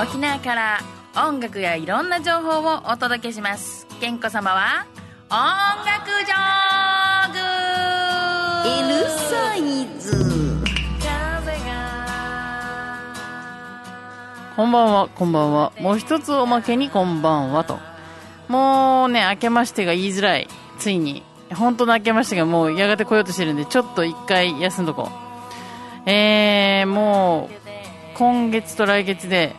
沖縄から音楽やいろんな情報をお届けします健子様は音楽ジョーグ L サイズこんばんは、こんばんは。もう一つおまけにこんばんはと。もうね、明けましてが言いづらい。ついに。本当の明けましてがもうやがて来ようとしてるんで、ちょっと一回休んどこう。えー、もう、今月と来月で、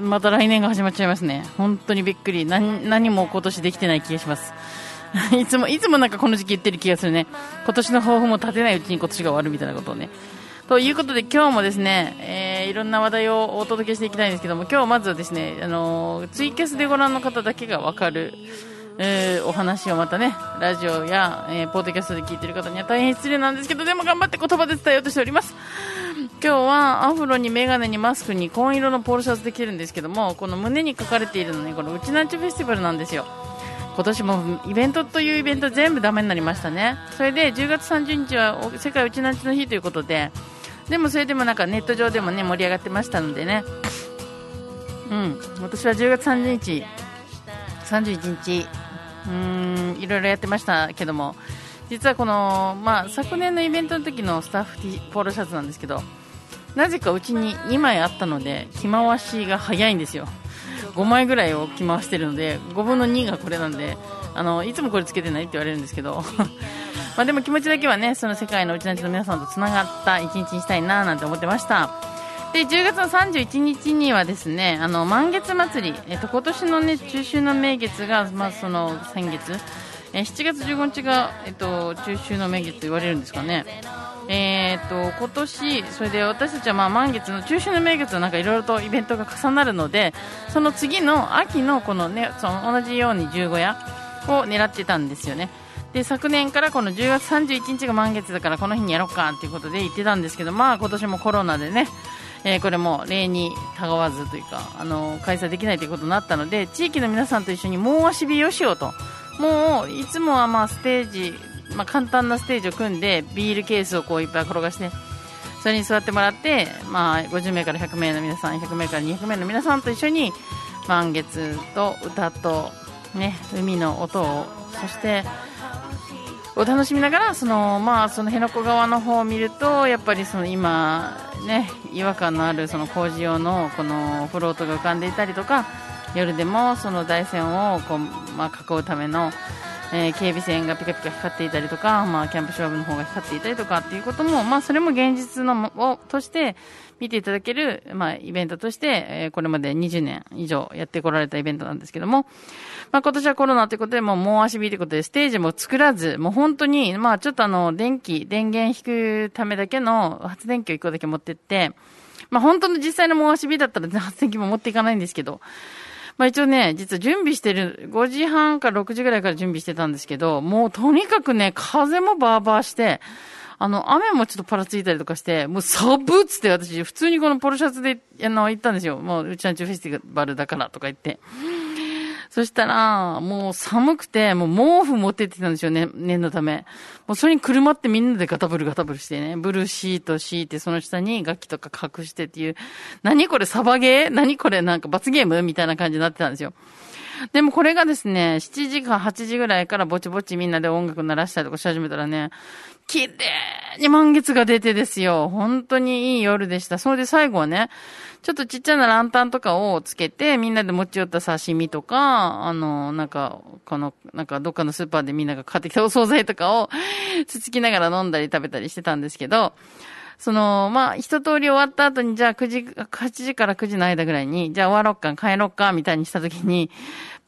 また来年が始まっちゃいますね。本当にびっくり。何、も今年できてない気がします。いつも、いつもなんかこの時期言ってる気がするね。今年の抱負も立てないうちに今年が終わるみたいなことをね。ということで今日もですね、えーいろんな話題をお届けしていきたいんですけども、今日まずはですね、あのーツイキャスでご覧の方だけがわかる、えーお話をまたね、ラジオや、えーポッドキャストで聞いてる方には大変失礼なんですけど、でも頑張って言葉で伝えようとしております。今日はアフロにメガネにマスクに紺色のポールシャツで着てるんですけども、この胸に書かれているのね、このうちなんちフェスティバルなんですよ。今年もイベントというイベント全部ダメになりましたね。それで10月30日は世界うちなんちの日ということで、でもそれでもなんかネット上でもね盛り上がってましたのでね。うん、私は10月30日、31日、うん、いろいろやってましたけども、実はこの、まあ、昨年のイベントの時のスタッフ T ポロシャツなんですけど、なぜかうちに2枚あったので、着回しが早いんですよ。5枚ぐらいを着回してるので、5分の2がこれなんで、あの、いつもこれつけてないって言われるんですけど、までも気持ちだけはね、その世界のうちなちの皆さんとつながった一日にしたいななんて思ってました。で、10月の31日にはですね、あの、満月祭り、えっと、今年のね、中秋の名月が、まあその、先月、え7月15日が、えっと、中秋の名月と言われるんですかね。えーっと今年、それで私たちはまあ満月の中秋の名月なんかいろいろとイベントが重なるのでその次の秋のこの、ね、その同じように十五夜を狙ってたんですよね。で昨年からこの10月31日が満月だからこの日にやろうかということで言ってたんですけど、まあ、今年もコロナでね、えーこれも例にたがわずというかあの開催できないということになったので地域の皆さんと一緒にもう足火をしようともういつもはまあステージ、まあ、簡単なステージを組んでビールケースをこういっぱい転がしてそれに座ってもらって、まあ、50名から100名の皆さん100名から200名の皆さんと一緒に満月と歌と、ね、海の音をそしてを楽しみながらその、まあ、その辺野古川の方を見るとやっぱりその今、ね、違和感のあるその工事用のこのフロートが浮かんでいたりとか夜でもその台船をこう、まあ、囲うための、えー警備線がピカピカ光っていたりとか、まあ、キャンプショーブの方が光っていたりとかっていうことも、まあ、それも現実のもをとして見ていただける、まあ、イベントとして、えーこれまで20年以上やってこられたイベントなんですけども、まあ、今年はコロナということで、もう、もう足火ということで、ステージも作らず、もう本当に、まあ、ちょっとあの、電気、電源引くためだけの発電機を1個だけ持ってって、まあ、本当の実際のもう足火だったら発電機も持っていかないんですけど、まあ一応ね、実は準備してる、5時半か6時ぐらいから準備してたんですけど、もうとにかくね、風もバーバーして、あの、雨もちょっとパラついたりとかして、もうサブっつって私、普通にこのポロシャツで、あの、行ったんですよ。もう、うちなんちゅうフェスティバルだからとか言って。そしたら、もう寒くて、もう毛布持ってってたんですよね、念のため。もうそれに車ってみんなでガタブルガタブルしてね、ブルーシート敷いて、その下に楽器とか隠してっていう、何これサバゲー？何これ？なんか罰ゲームみたいな感じになってたんですよ。でもこれがですね、7時か8時ぐらいからぼちぼちみんなで音楽鳴らしたりとかし始めたらね、綺麗に満月が出てですよ。本当にいい夜でした。それで最後はね、ちょっとちっちゃなランタンとかをつけて、みんなで持ち寄った刺身とか、あの、なんか、この、なんかどっかのスーパーでみんなが買ってきたお惣菜とかをつつきながら飲んだり食べたりしてたんですけど、その、まあ、一通り終わった後に、じゃあ9時、8時から9時の間ぐらいに、じゃあ終わろっか、帰ろっか、みたいにした時に、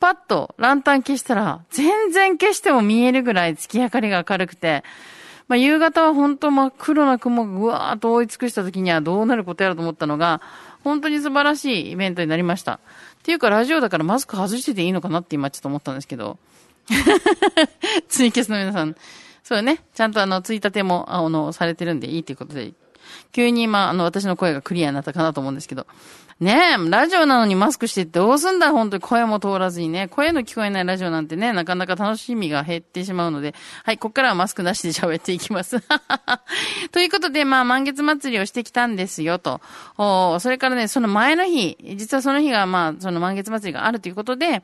パッとランタン消したら、全然消しても見えるぐらい月明かりが明るくて、まあ、夕方は本当真っ黒な雲がぐわーっと覆い尽くした時にはどうなることやらと思ったのが、本当に素晴らしいイベントになりました。っていうか、ラジオだからマスク外してていいのかなって今ちょっと思ったんですけど。ツイキャスの皆さん。そうね。ちゃんとあの、ついたても、あの、されてるんでいいということで。急に今、あの、私の声がクリアになったかなと思うんですけど。ねえ、ラジオなのにマスクしてどうすんだ本当に声も通らずにね。声の聞こえないラジオなんてね、なかなか楽しみが減ってしまうので。はい、こっからはマスクなしで喋っていきます。ということで、まあ、満月祭りをしてきたんですよ、と。おそれからね、その前の日、実はその日が、まあ、その満月祭りがあるということで、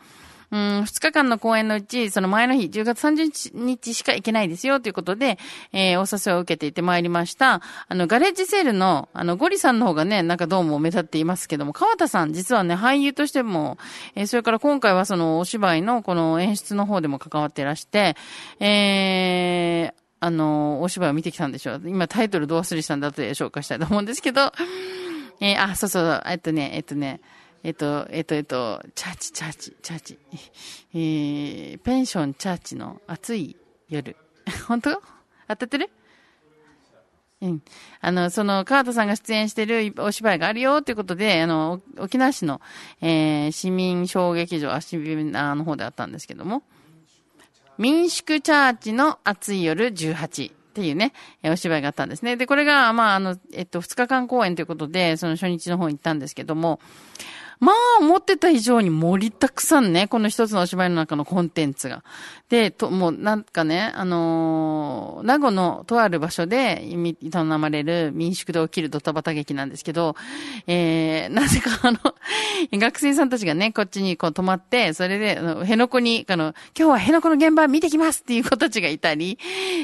うん、2日間の公演のうち、その前の日、10月30日しか行けないですよということで、えー、お誘いを受けていてまいりました。あの、ガレージセールの、あの、ゴリさんの方がね、なんかどうも目立っていますけども、川田さん、実はね、俳優としても、えー、それから今回はその、お芝居のこの演出の方でも関わっていらして、えー、あの、お芝居を見てきたんでしょう。今タイトルどう忘れしたんだと紹介したいと思うんですけど、えー、あ、そうそう、えっとね、えっとね、えっと、えっと、えっと、チャーチ、チャーチ、チャーチ。えー、ペンションチャーチの暑い夜。本当？当たってる？うん。あの、その、川田さんが出演してるお芝居があるよということで、あの、沖縄市の、えー、市民小劇場、あ、市民の方であったんですけども、民宿チャーチの暑い夜18。っていうね、お芝居があったんですね。で、これが、まあ、あの、えっと、2日間公演ということで、その初日の方に行ったんですけども、まあ、思ってた以上に盛りだくさんね、この一つのお芝居の中のコンテンツが。で、と、もうなんかね、あのー、名護のとある場所で営まれる民宿で起きるドタバタ劇なんですけど、えー、なぜかあの、学生さんたちがね、こっちにこう泊まって、それで、あの、辺野古に、あの、今日は辺野古の現場見てきますっていう子たちがいたり、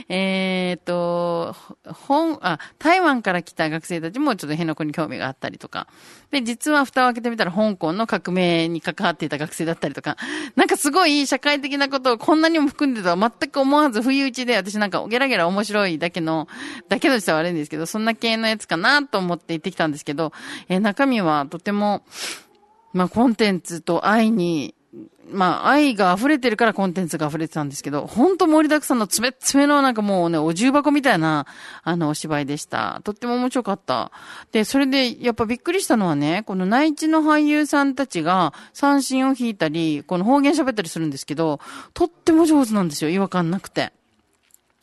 えー、と、本、あ、台湾から来た学生たちもちょっと辺野古に興味があったりとか。で、実は蓋を開けてみたら香港の革命に関わっていた学生だったりとか、なんかすごい社会的なことをこんなにも含んでたは全く思わず不意打ちで、私なんかゲラゲラ面白いだけの、だけの人は悪いんですけど、そんな系のやつかなと思って行ってきたんですけど、えー、中身はとても、まあ、コンテンツと愛にまあ、愛が溢れてるからコンテンツが溢れてたんですけど、ほんと盛りだくさんのつめつめのなんかもうね、お重箱みたいな、あの、お芝居でした。とっても面白かった。で、それで、やっぱびっくりしたのはね、この内地の俳優さんたちが三振を弾いたり、この方言喋ったりするんですけど、とっても上手なんですよ。違和感なくて。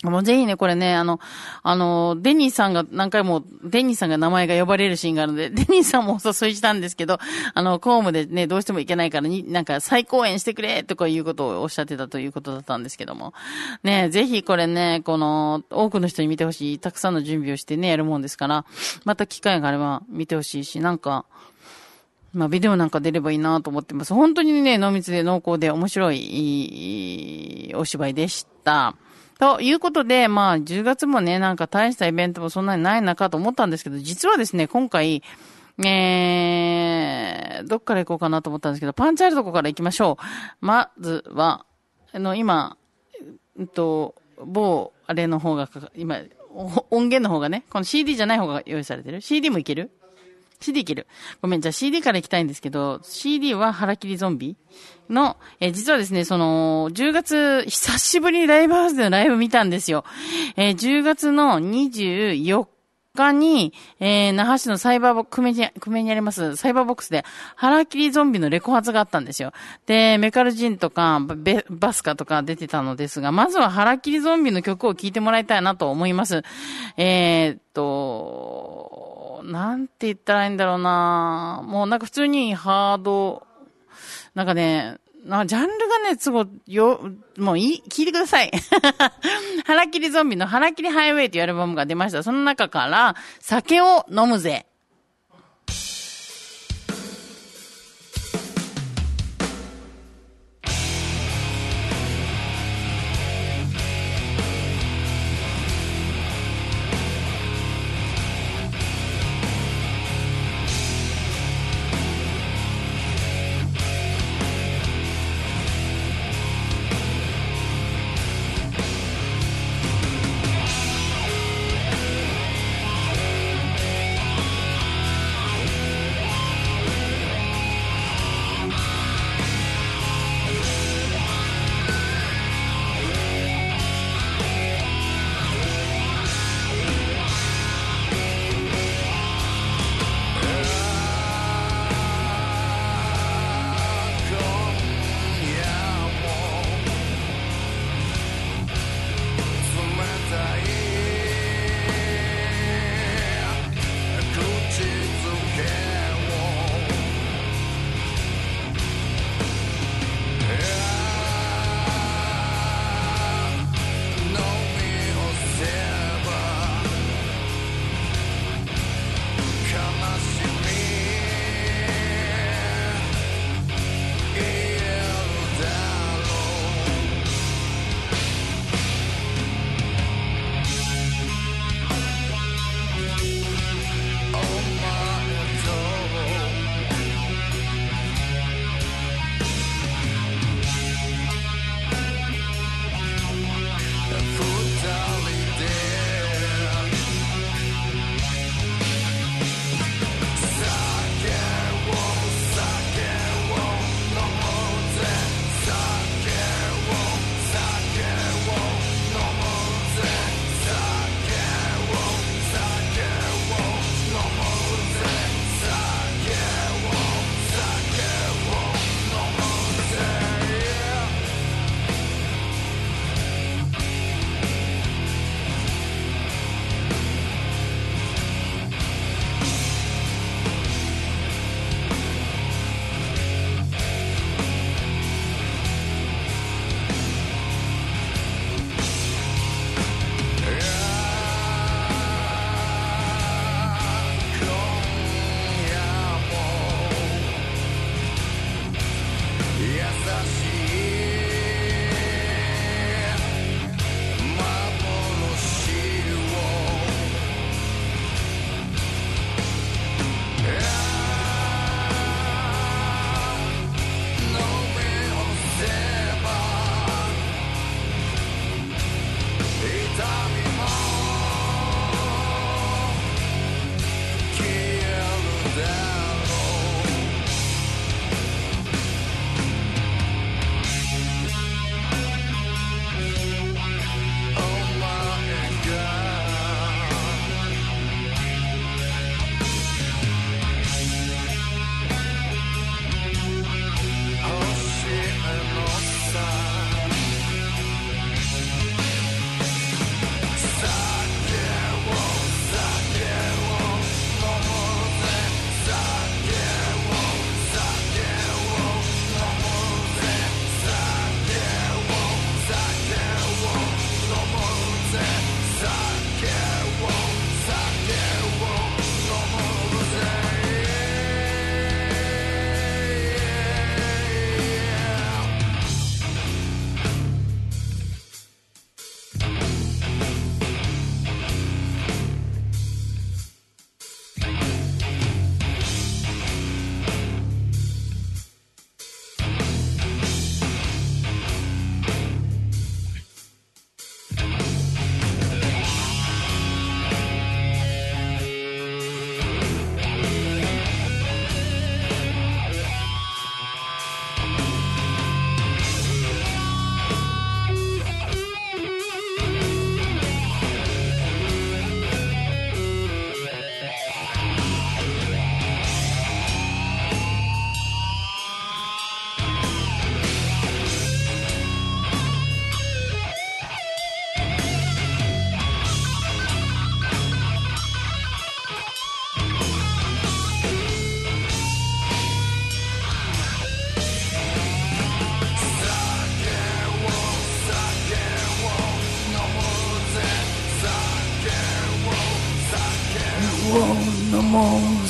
もうぜひね、これね、あの、あの、デニーさんが何回も、デニーさんが名前が呼ばれるシーンがあるので、デニーさんもお誘いしたんですけど、あの、公務でね、どうしても行けないからに、なんか再公演してくれとかいうことをおっしゃってたということだったんですけども。ね、ぜひこれね、この、多くの人に見てほしい、たくさんの準備をしてね、やるもんですから、また機会があれば見てほしいし、なんか、まあ、ビデオなんか出ればいいなと思ってます。本当にね、濃密で濃厚で面白い、お芝居でした。ということで、まあ、10月もね、なんか大したイベントもそんなにない中と思ったんですけど、実はですね、今回、えー、どっから行こうかなと思ったんですけど、パンチあるとこから行きましょう。まずは、あの、今、うんと、某、あれの方が、今、音源の方がね、この CD じゃない方が用意されてる ?CD もいける？CD いける。ごめん、じゃあ CD から行きたいんですけど、CD は腹切りゾンビの、え実はですね、その、10月、久しぶりにライブハウスでのライブ見たんですよ。えー、10月の24日に、えー、那覇市のサイバーボックス、久米に、久米にあります、サイバーボックスで、腹切りゾンビのレコ発があったんですよ。で、メカルジンとか、ベバスカとか出てたのですが、まずは腹切りゾンビの曲を聴いてもらいたいなと思います。えー、っと、なんて言ったらいいんだろうなもうなんか普通にハード、なんかね、なジャンルがね、すごい、よ、もういい、聞いてください。腹切りゾンビの腹切りハイウェイというアルバムが出ました。その中から、酒を飲むぜ。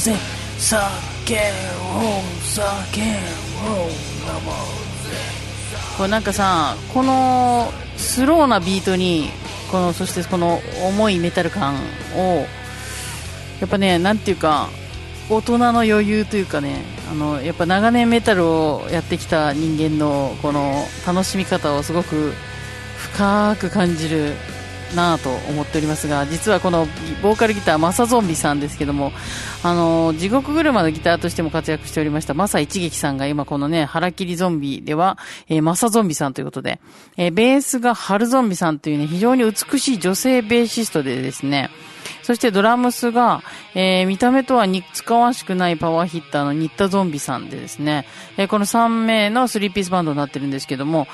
ぜ酒を酒を飲もうぜ。これなんかさこのスローなビートにこのそしてこの重いメタル感をやっぱねなんていうか大人の余裕というかねあのやっぱ長年メタルをやってきた人間のこの楽しみ方をすごく深く感じるなと思っておりますが実はこのボーカルギターマサゾンビさんですけどもあの地獄車のギターとしても活躍しておりましたマサ一撃さんが今このね腹切りゾンビでは、えー、マサゾンビさんということで、えー、ベースがハルゾンビさんというね非常に美しい女性ベーシストでですねそしてドラムスが、えー、見た目とは似つかわしくないパワーヒッターのニッタゾンビさんでですね、えー、この3名の3ピースバンドになってるんですけども、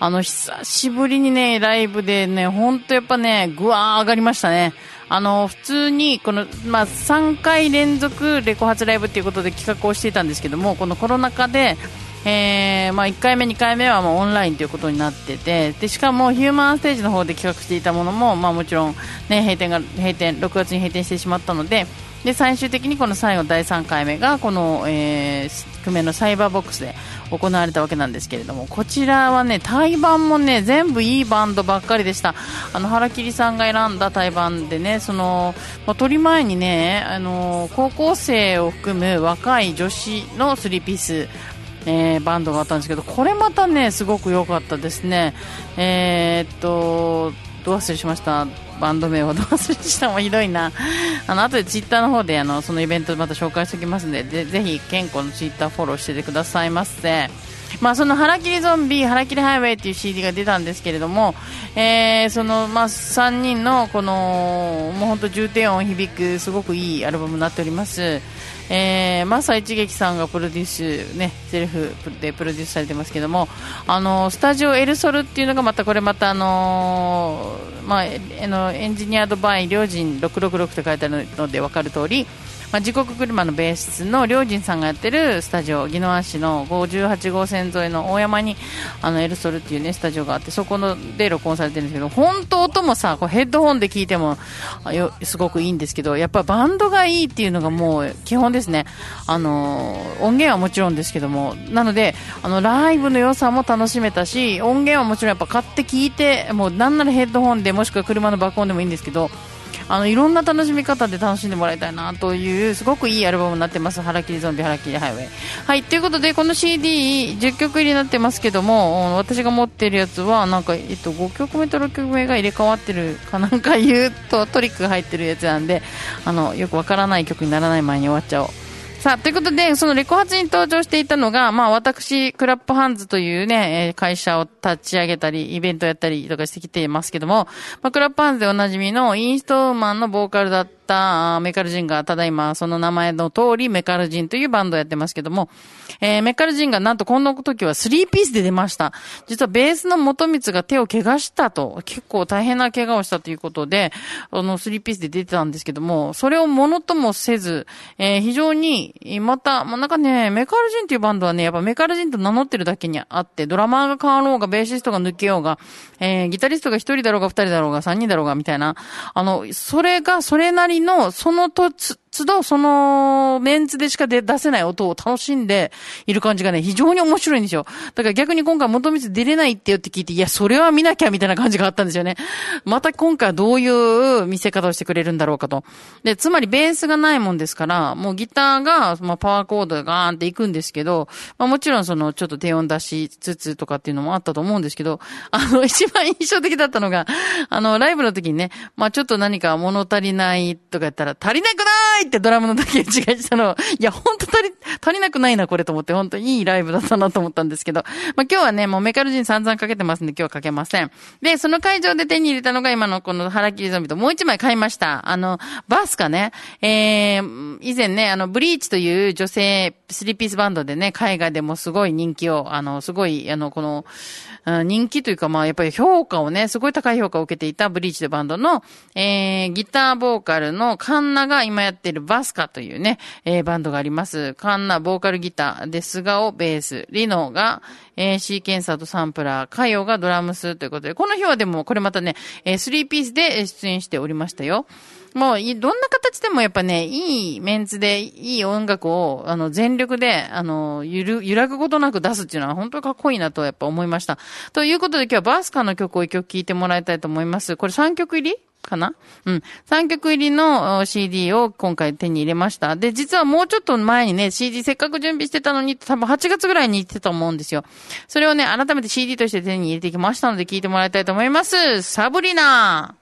あの、久しぶりにね、ライブでね、ほんとやっぱね、ぐわー上がりましたね。あの、普通に、この、まあ、3回連続レコ発ライブっていうことで企画をしていたんですけども、このコロナ禍で、えーまあ、1回目、2回目はもうオンラインということになっててでしかもヒューマンステージの方で企画していたものも、まあ、もちろん、ね、閉店が閉店6月に閉店してしまったのでで最終的にこの最後第3回目がこの、えー、久米のサイバーボックスで行われたわけなんですけれどもこちらはね対バンもね全部いいバンドばっかりでした。あの原切さんが選んだ対バンでねその、まあ、撮り前にねあの高校生を含む若い女子の3ピースえー、バンドがあったんですけどこれまたねすごく良かったですね。えー、っとどう忘れしました。バンド名をどう忘れしたもひどいな。あの後でツイッターの方であのそのイベントまた紹介しておきますのででぜひ健康のツイッターフォローしててくださいませ。まあ、その腹切りゾンビ、腹切りハイウェイっていう CD が出たんですけれども、えー、その、まあ、3人の、この、もう本当重低音響く、すごくいいアルバムになっております。えー、マサ一撃さんがプロデュース、ね、セルフでプロデュースされてますけども、あのスタジオエルソルっていうのがまたこれまたあのー、まあ、あのエンジニアードバイ両人666って書いてあるので分かる通り、まあ、時刻車のベースの良人さんがやってるスタジオ宜野湾市の58号線沿いの大山にあのエルソルっていうねスタジオがあってそこので録音されてるんですけど本当音もさこうヘッドホンで聞いてもよすごくいいんですけどやっぱバンドがいいっていうのがもう基本ですね。あの音源はもちろんですけどもなのであのライブの良さも楽しめたし音源はもちろんやっぱ買って聞いてもうなんならヘッドホンでもしくは車の爆音でもいいんですけどあのいろんな楽しみ方で楽しんでもらいたいなというすごくいいアルバムになってます「腹切りゾンビ腹切りハイウェイ」はいということでこの CD10 曲入りになってますけども私が持ってるやつはなんか、えっと、5曲目と6曲目が入れ替わってるかなんかいうとトリックが入ってるやつなんであのよくわからない曲にならない前に終わっちゃおう。さあ、ということで、そのレコ発に登場していたのが、まあ私、クラップハンズというね、会社を立ち上げたり、イベントやったりとかしてきていますけども、まあクラップハンズでおなじみのインストーマンのボーカルだったメカルジンが、ただいまその名前の通りメカルジンというバンドをやってますけども、えー、メカルジンがなんとこの時は3ピースで出ました。実はベースの元光が手を怪我したと、結構大変な怪我をしたということで、あの3ピースで出てたんですけども、それをものともせず、えー、非常に、また、まあ、なんかね、メカルジンっていうバンドはね、やっぱメカルジンと名乗ってるだけにあって、ドラマーが変わろうが、ベーシストが抜けようが、えー、ギタリストが1人だろうが2人だろうが3人だろうが、みたいな、あの、それが、それなりの、そのとつ、都度そのメンツでしか出せない音を楽しんでいる感じがね、非常に面白いんですよ。だから逆に今回元光出れないってよって聞いて、いや、それは見なきゃみたいな感じがあったんですよね。また今回はどういう見せ方をしてくれるんだろうかと。で、つまりベースがないもんですから、もうギターが、まあ、パワーコードがガーンっていくんですけど、まあもちろんそのちょっと低音出しつつとかっていうのもあったと思うんですけど、あの、一番印象的だったのが、あの、ライブの時にね、まあちょっと何か物足りないとか言ったら、足りなくないいってドラムの時に違いしたの。いや、ほんと足り、足りなくないな、これと思って、ほんといいライブだったなと思ったんですけど。まあ、今日はね、もうメカルジン散々かけてますんで、今日はかけません。で、その会場で手に入れたのが今のこの腹切りゾンビともう一枚買いました。あの、バスかね。えー、以前ね、あの、ブリーチという女性スリーピースバンドでね、海外でもすごい人気を、あの、すごい、あの、この、人気というか、まあ、やっぱり評価をね、すごい高い評価を受けていたブリーチというバンドの、えー、ギターボーカルのカンナが今やってるバスカというね、えー、バンドがあります。カンナ、ボーカルギターで、スガオ、ベース、リノが、えー、シーケンサーとサンプラー、カヨがドラムスということで、この日はでも、これまたね、えー、スリーピースで出演しておりましたよ。もう、どんな形でもやっぱね、いいメンツで、いい音楽を、あの、全力で、あの、ゆる、揺らぐことなく出すっていうのは本当にかっこいいなとやっぱ思いました。ということで今日はバースカの曲を一曲聴いてもらいたいと思います。これ3曲入りかな？うん。3曲入りの CD を今回手に入れました。で、実はもうちょっと前にね、CD せっかく準備してたのに、多分8月ぐらいに行ってたと思うんですよ。それをね、改めて CD として手に入れてきましたので聞いてもらいたいと思います。サブリナー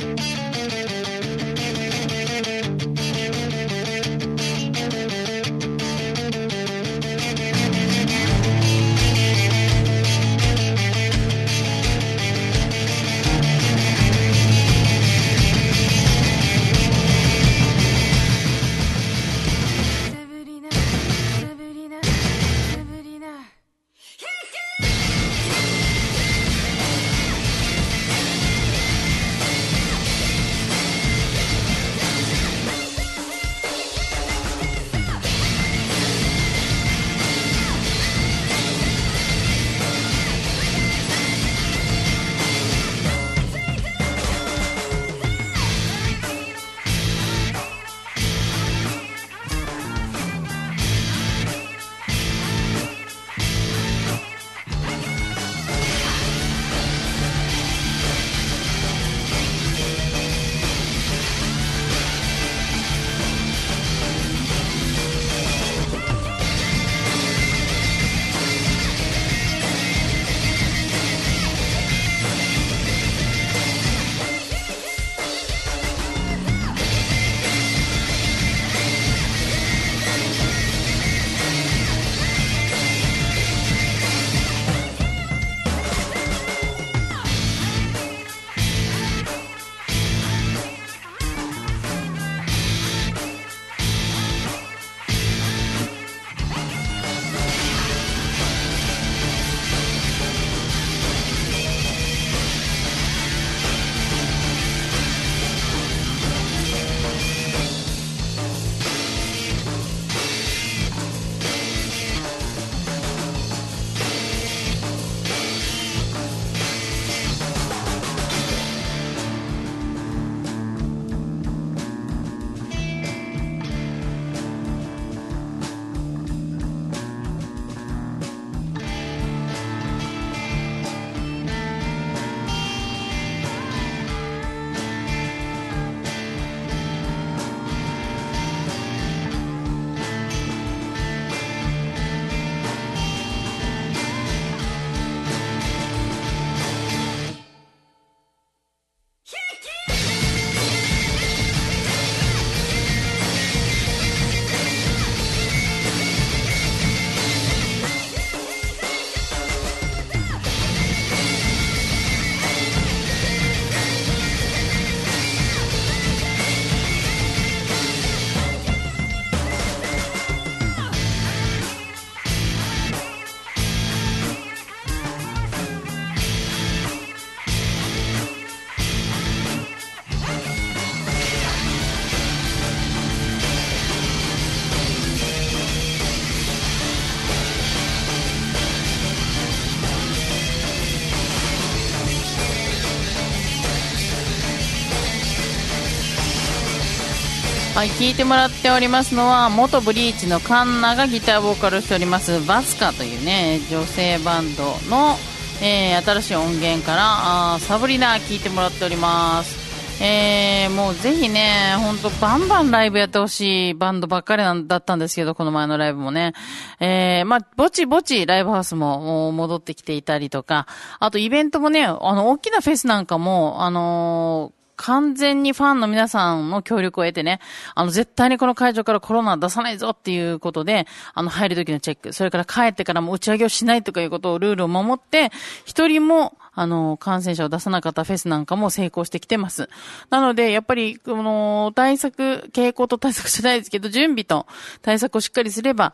はい、聴いてもらっておりますのは元ブリーチのカンナがギターボーカルをしておりますバスカというね女性バンドの、えー新しい音源からあサブリナ聴いてもらっておりますえー、もうぜひね、ほんとバンバンライブやってほしいバンドばっかりなんだったんですけど、この前のライブもね。えー、まあ、ぼちぼちライブハウスもも戻ってきていたりとか、あとイベントもね、あの、大きなフェスなんかも、あのー完全にファンの皆さんの協力を得てね、あの、絶対にこの会場からコロナ出さないぞっていうことで、あの、入る時のチェック、それから帰ってからも打ち上げをしないとかいうことを、ルールを守って、一人も、あの、感染者を出さなかったフェスなんかも成功してきてます。なので、やっぱり、この、対策、傾向と対策じゃないですけど、準備と対策をしっかりすれば、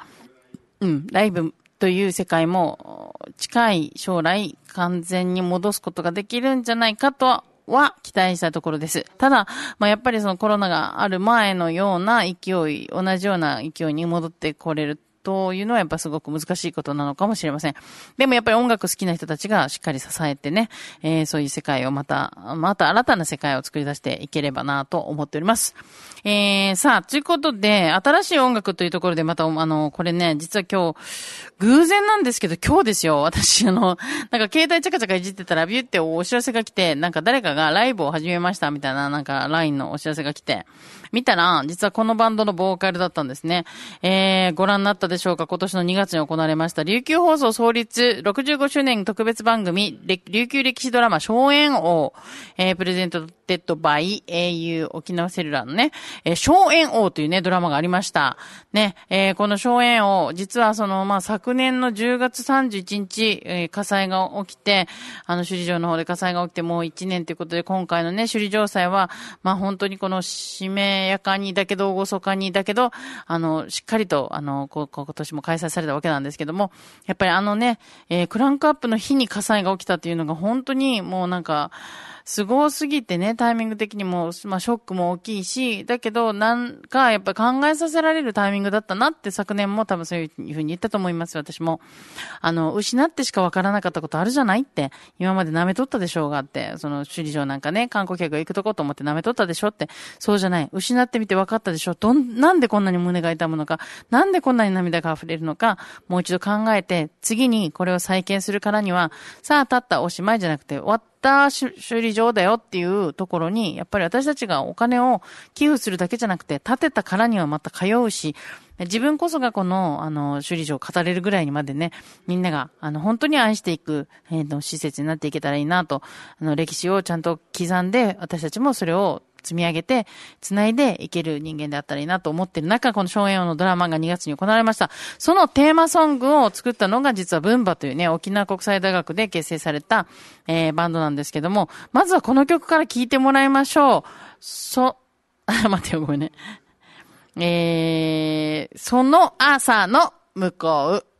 うん、ライブという世界も近い将来完全に戻すことができるんじゃないかとはは期待したところです。ただ、まあ、やっぱりそのコロナがある前のような勢い、同じような勢いに戻ってこれるというのはやっぱすごく難しいことなのかもしれません。でもやっぱり音楽好きな人たちがしっかり支えてね、えーそういう世界をまた、また新たな世界を作り出していければなと思っております。えー、さあ、ということで、新しい音楽というところでまた、あの、これね、実は今日、偶然なんですけど、今日ですよ。私、あの、なんか携帯チャカチャカいじってたら、ビューってお知らせが来て、なんか誰かがライブを始めましたみたいな、なんか LINE のお知らせが来て、見たら、実はこのバンドのボーカルだったんですね。えー、ご覧になったでしょうか？今年の2月に行われました、琉球放送創立65周年特別番組、琉球歴史ドラマ、尚円王、えー、 presented by au 沖縄セルラーのね、えー、尚円王というね、ドラマがありました。ね、えー、この尚円王、実はその、まあ、昨年の10月31日、えー火災が起きて、あの、首里城の方で火災が起きてもう1年ということで、今回のね、首里城祭は、まあ、本当にこの、しめやかにだけど、厳かにだけど、あの、しっかりと、あの、こ今年も開催されたわけなんですけども、やっぱりあのね、えークランクアップの日に火災が起きたっていうのが本当にもうなんか、すごすぎてね、タイミング的にも、まあ、ショックも大きいし、だけど、なんか、やっぱ考えさせられるタイミングだったなって昨年も多分そういうふうに言ったと思います、私も。あの、失ってしかわからなかったことあるじゃないって、今まで舐めとったでしょうがって、その、首里城なんかね、観光客が行くとこと思って舐めとったでしょって、そうじゃない。失ってみて分かったでしょ。どん、なんでこんなに胸が痛むのか、なんでこんなに涙が溢れるのか、もう一度考えて、次にこれを再建するからには、さあ、立ったおしまいじゃなくて、終わったた修理場だよっていうところに、やっぱり私たちがお金を寄付するだけじゃなくて、建てたからにはまた通うし、自分こそがこの、あの、修理場を語れるぐらいにまでね、みんなが、あの、本当に愛していく、えーと、施設になっていけたらいいなと、あの、歴史をちゃんと刻んで、私たちもそれを積み上げて、繋いでいける人間であったらいいなと思ってる中、この荘園王のドラマが2月に行われました。そのテーマソングを作ったのが実はブンバというね、沖縄国際大学で結成された、えーバンドなんですけども、まずはこの曲から聴いてもらいましょう。そ、あ 待ってよ、ごめんね。えー、その朝の向こう。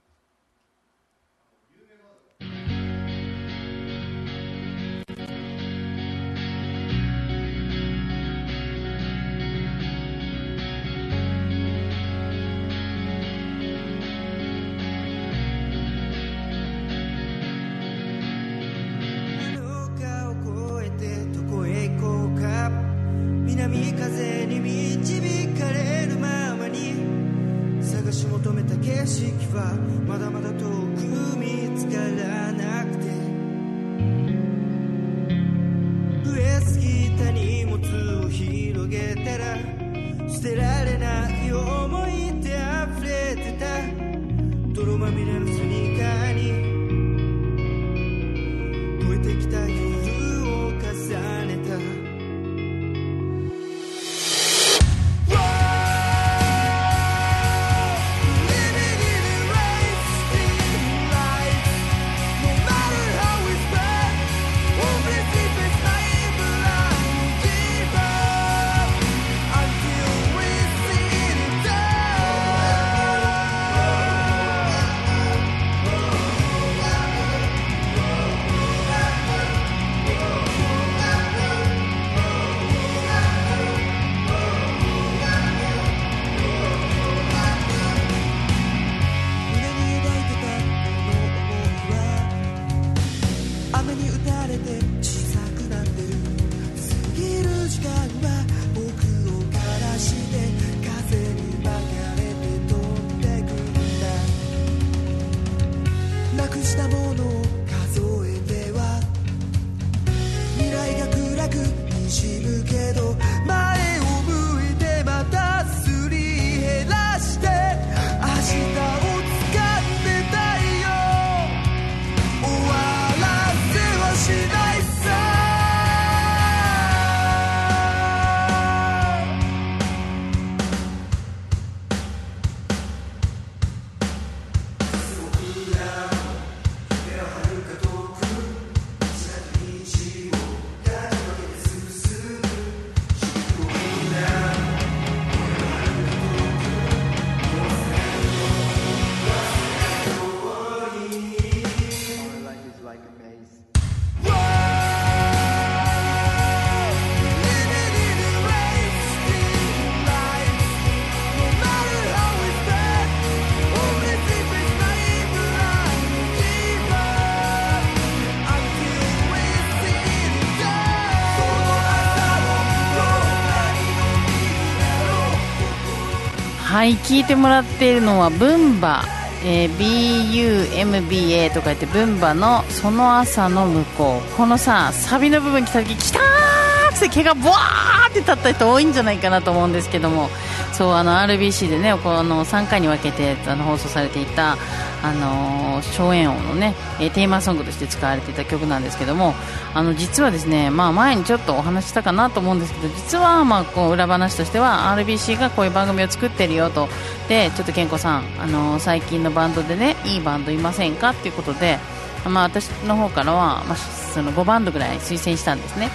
はい聞いてもらっているのはブンバ、えー BUMBA とか言ってブンバのその朝の向こう。このさサビの部分来た時きたーって毛がボワーって立った人多いんじゃないかなと思うんですけども。そうあの RBC でねこの3回に分けてあの放送されていたあの荘園王のね、えテーマソングとして使われていた曲なんですけどもあの実はですね、まあ、前にちょっとお話ししたかなと思うんですけど実はまあこう裏話としては RBC がこういう番組を作ってるよとでちょっと健吾さん、あの最近のバンドでねいいバンドいませんかっていうことで、まあ、私の方からは、まあ、その5バンドぐらい推薦したんですね。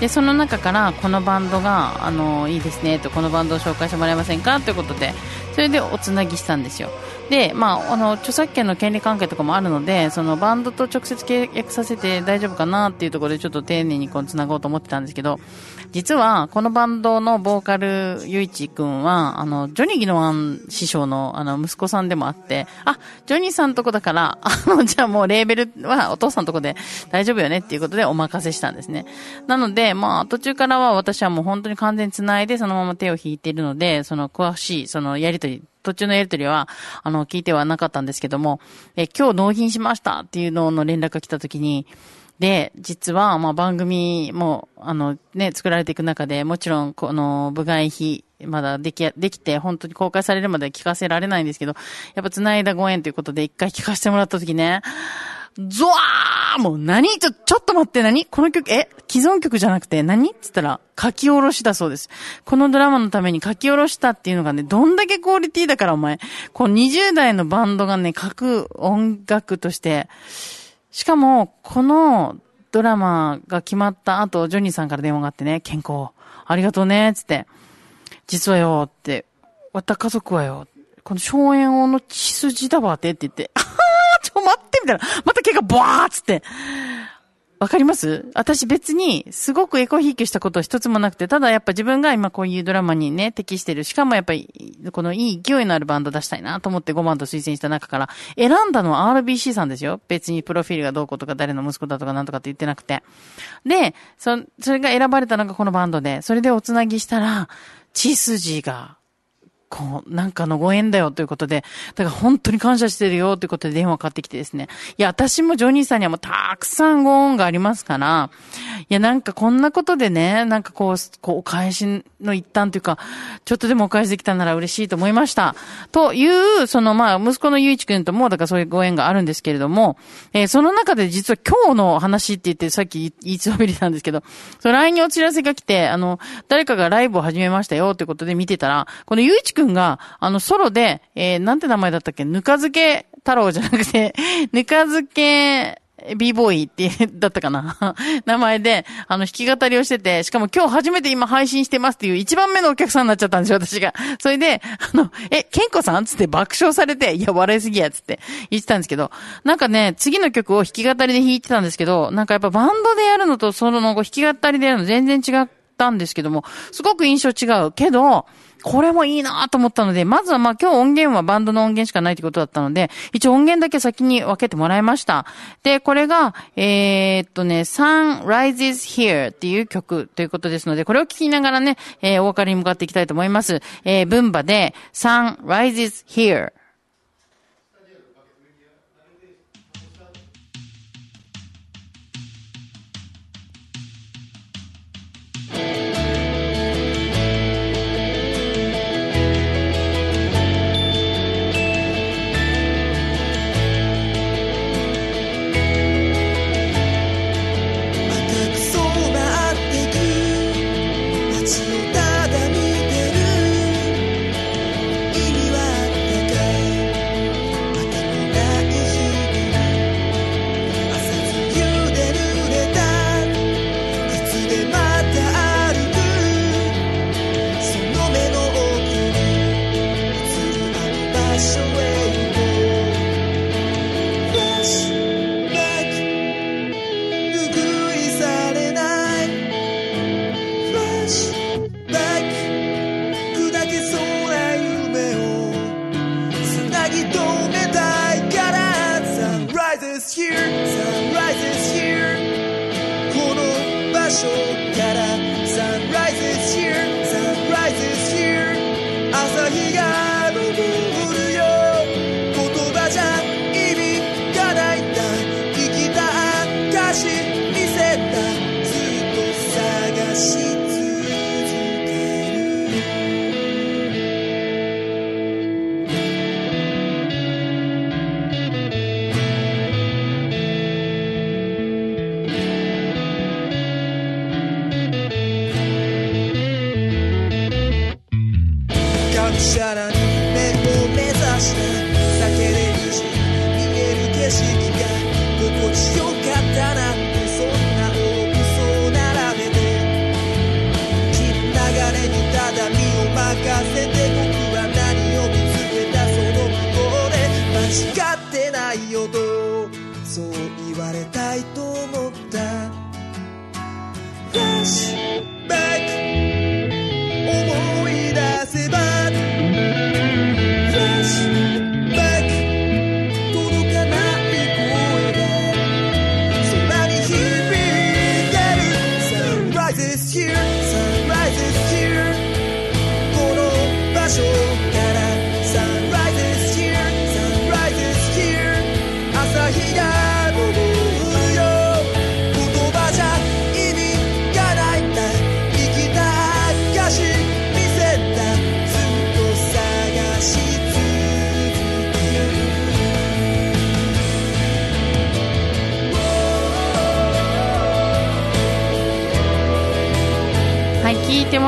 でその中からこのバンドがあのいいですねとこのバンドを紹介してもらえませんかということでそれでおつなぎしたんですよで、まあ、あの著作権の権利関係とかもあるのでそのバンドと直接契約させて大丈夫かなっていうところでちょっと丁寧にこうつなごうと思ってたんですけど実はこのバンドのボーカルゆいちくんはあのジョニー・ギノワン師匠のあの息子さんでもあってあジョニーさんとこだからあの じゃあもうレーベルはお父さんとこで大丈夫よねっていうことでお任せしたんですね。なので、まあ、途中からは私はもう本当に完全に繋いでそのまま手を引いているので、その詳しい、そのやりとり、途中のやりとりは、あの、聞いてはなかったんですけども、え、今日納品しましたっていうのの連絡が来た時に、で、実は、ま、番組も、あの、ね、作られていく中で、もちろん、この、部外費、まだでき、できて、本当に公開されるまで聞かせられないんですけど、やっぱ繋いだご縁ということで、一回聞かせてもらった時ね、ゾワーもう何？ちょ、ちょっと待って。何？この曲、え？既存曲じゃなくて？何？って言ったら、書き下ろしだそうです。このドラマのために書き下ろしたっていうのがね、どんだけクオリティだからお前。この20代のバンドがね、書く音楽として、しかも、このドラマが決まった後、ジョニーさんから電話があってね、健康、ありがとうね、つって。実はよ、って、わた家族はよ、この荘園王の血筋だわってって言って、ちょ待ってみたいな。また毛がボワーっつって。わかります？私別に、すごくエコひいきしたことは一つもなくて、ただやっぱ自分が今こういうドラマにね、適してる。しかもやっぱり、このいい勢いのあるバンド出したいなと思って5番と推薦した中から、選んだのは RBC さんですよ。別にプロフィールがどうこうとか誰の息子だとかなんとかって言ってなくて。で、そ、それが選ばれたのがこのバンドで、それでおつなぎしたら、血筋が、こう、なんかのご縁だよということで、だから本当に感謝してるよということで電話かかってきてですね。いや、私もジョニーさんにはもうたくさんご恩がありますから、いや、なんかこんなことでね、なんかこう、こう、お返しの一端というか、ちょっとでもお返しできたなら嬉しいと思いました。という、そのまあ、息子のゆういちくんとも、だからそういうご縁があるんですけれども、えーその中で実は今日の話って言って、さっき言いつばびれたんですけど、その LINE にお知らせが来て、あの、誰かがライブを始めましたよということで見てたら、このゆういちくんが、あの、ソロで、えーなんて名前だったっけ？ぬか漬け太郎じゃなくて、ぬか漬け、b ボーイって、だったかな？名前で、あの、弾き語りをしてて、しかも今日初めて今配信してますっていう一番目のお客さんになっちゃったんですよ、私が。それで、あの、え、ケンコさん？つって爆笑されて、いや、笑いすぎや、つって言ってたんですけど、なんかね、次の曲を弾き語りで弾いてたんですけど、なんかやっぱバンドでやるのと、その後弾き語りでやるの全然違ったんですけども、すごく印象違う。けど、これもいいなと思ったので、まずはまあ今日音源はバンドの音源しかないってことだったので、一応音源だけ先に分けてもらいました。で、これが、えーっとね、Sun Rises Here っていう曲ということですので、これを聴きながらね、えーお別れに向かっていきたいと思います。えー、文馬で Sun Rises Here。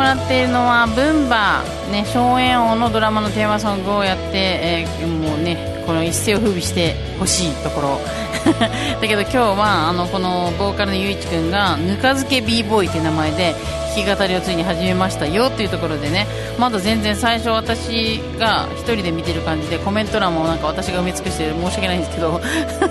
らっているのは、ブンバー、ね、荘園王のドラマのテーマソングをやって、えーもうね、この一世を風靡してほしいところ。だけど今日は、あの、このボーカルのゆういちくんが、ぬか漬け b ボーイって名前で、弾き語りをついに始めましたよっていうところでね、まだ全然最初私が一人で見てる感じで、コメント欄もなんか私が埋め尽くして申し訳ないんですけど、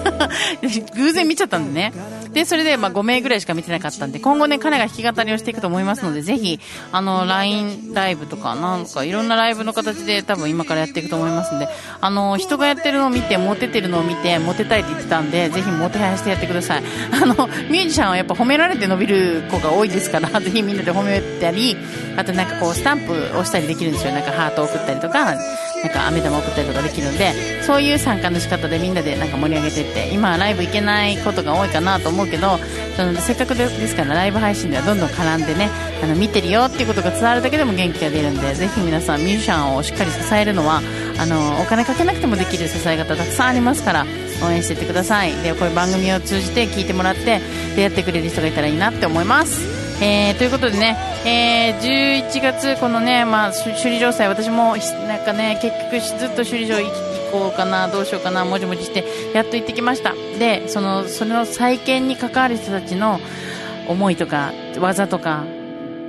偶然見ちゃったんでね。で、それでまあ5名ぐらいしか見てなかったんで、今後ね、彼が弾き語りをしていくと思いますので、ぜひ、あの、LINE ライブとか、なんかいろんなライブの形で多分今からやっていくと思いますんで、あの、人がやってるのを見て、モテてるのを見て、モテたいって言ってたんで、ぜひモテはやしてやってください。あの、ミュージシャンはやっぱ褒められて伸びる子が多いですから、ぜひみんなで褒めたり、あとなんかこう、スタンプをしたりできるんですよ。なんかハート送ったりとか、なんか飴玉送ったりとかできるんで、そういう参加の仕方でみんなでなんか盛り上げていって、今はライブ行けないことが多いかなと思うけど、そのせっかくでですからライブ配信ではどんどん絡んでね、あの見てるよっていうことが伝わるだけでも元気が出るんで、ぜひ皆さんミュージシャンをしっかり支えるのは、あの、お金かけなくてもできる支え方たくさんありますから、応援していってください。で、こういう番組を通じて聞いてもらって、出会ってくれる人がいたらいいなって思います。えー、ということでね、えー、11月、このね、まあ、首里城祭、私も、なんかね、結局ずっと首里城行行こうかな、どうしようかな、もじもじして、やっと行ってきました。で、その、その再建に関わる人たちの思いとか、技とか、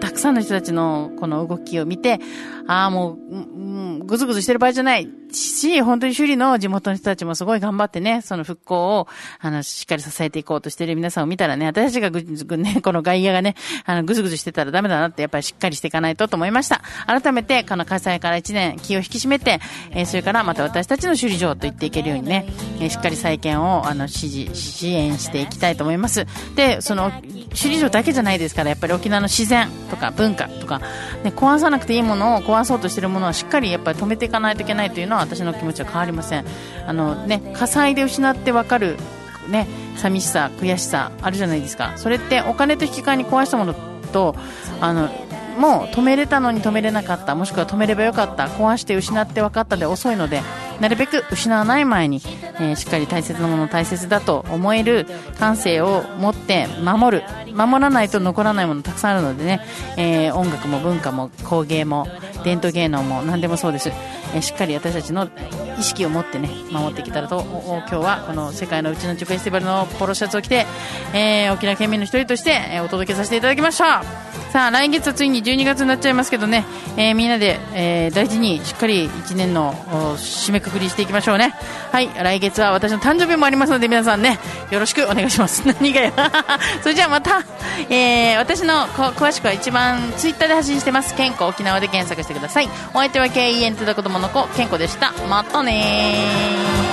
たくさんの人たちのこの動きを見て、ああ、もう、うん、ぐずぐずしてる場合じゃないし、本当に首里の地元の人たちもすごい頑張ってね、その復興を、あの、しっかり支えていこうとしてる皆さんを見たらね、私たちがぐずぐね、この外野がね、あの、ぐずぐずしてたらダメだなって、やっぱりしっかりしていかないとと思いました。改めて、この開催から1年、気を引き締めて、えーそれからまた私たちの首里城と言っていけるようにね、えーしっかり再建を、あの、支持、支援していきたいと思います。で、その、首里城だけじゃないですから、やっぱり沖縄の自然とか文化とか、ね、壊さなくていいものを壊そうとしているものはしっかりやっぱり止めていかないといけないというのは私の気持ちは変わりません。あのね、火災で失ってわかる、ね、寂しさ、悔しさあるじゃないですか。それってお金と引き換えに壊したものと、あの、もう止めれたのに止めれなかった、もしくは止めればよかった、壊して失って分かったで遅いので、なるべく失わない前に、えーしっかり大切なもの大切だと思える感性を持って守る。守らないと残らないものたくさんあるのでね、えー音楽も文化も工芸も伝統芸能も何でもそうです。えしっかり私たちの意識を持ってね、守ってきたらと、今日はこの世界のうちのちフェスティバルのポロシャツを着て、えー沖縄県民の一人として、えお届けさせていただきました。さあ、来月はついに12月になっちゃいますけどね、えーみんなで、えー大事にしっかり1年の締めくくりしていきましょうね。はい、来月は私の誕生日もありますので皆さんね、よろしくお願いします。何がよ。それじゃあまた、えー私のこ詳しくは一番ツイッターで発信してます。健康沖縄で検索してください。お相手は KEN とだ子供の子、健康でした。またねー。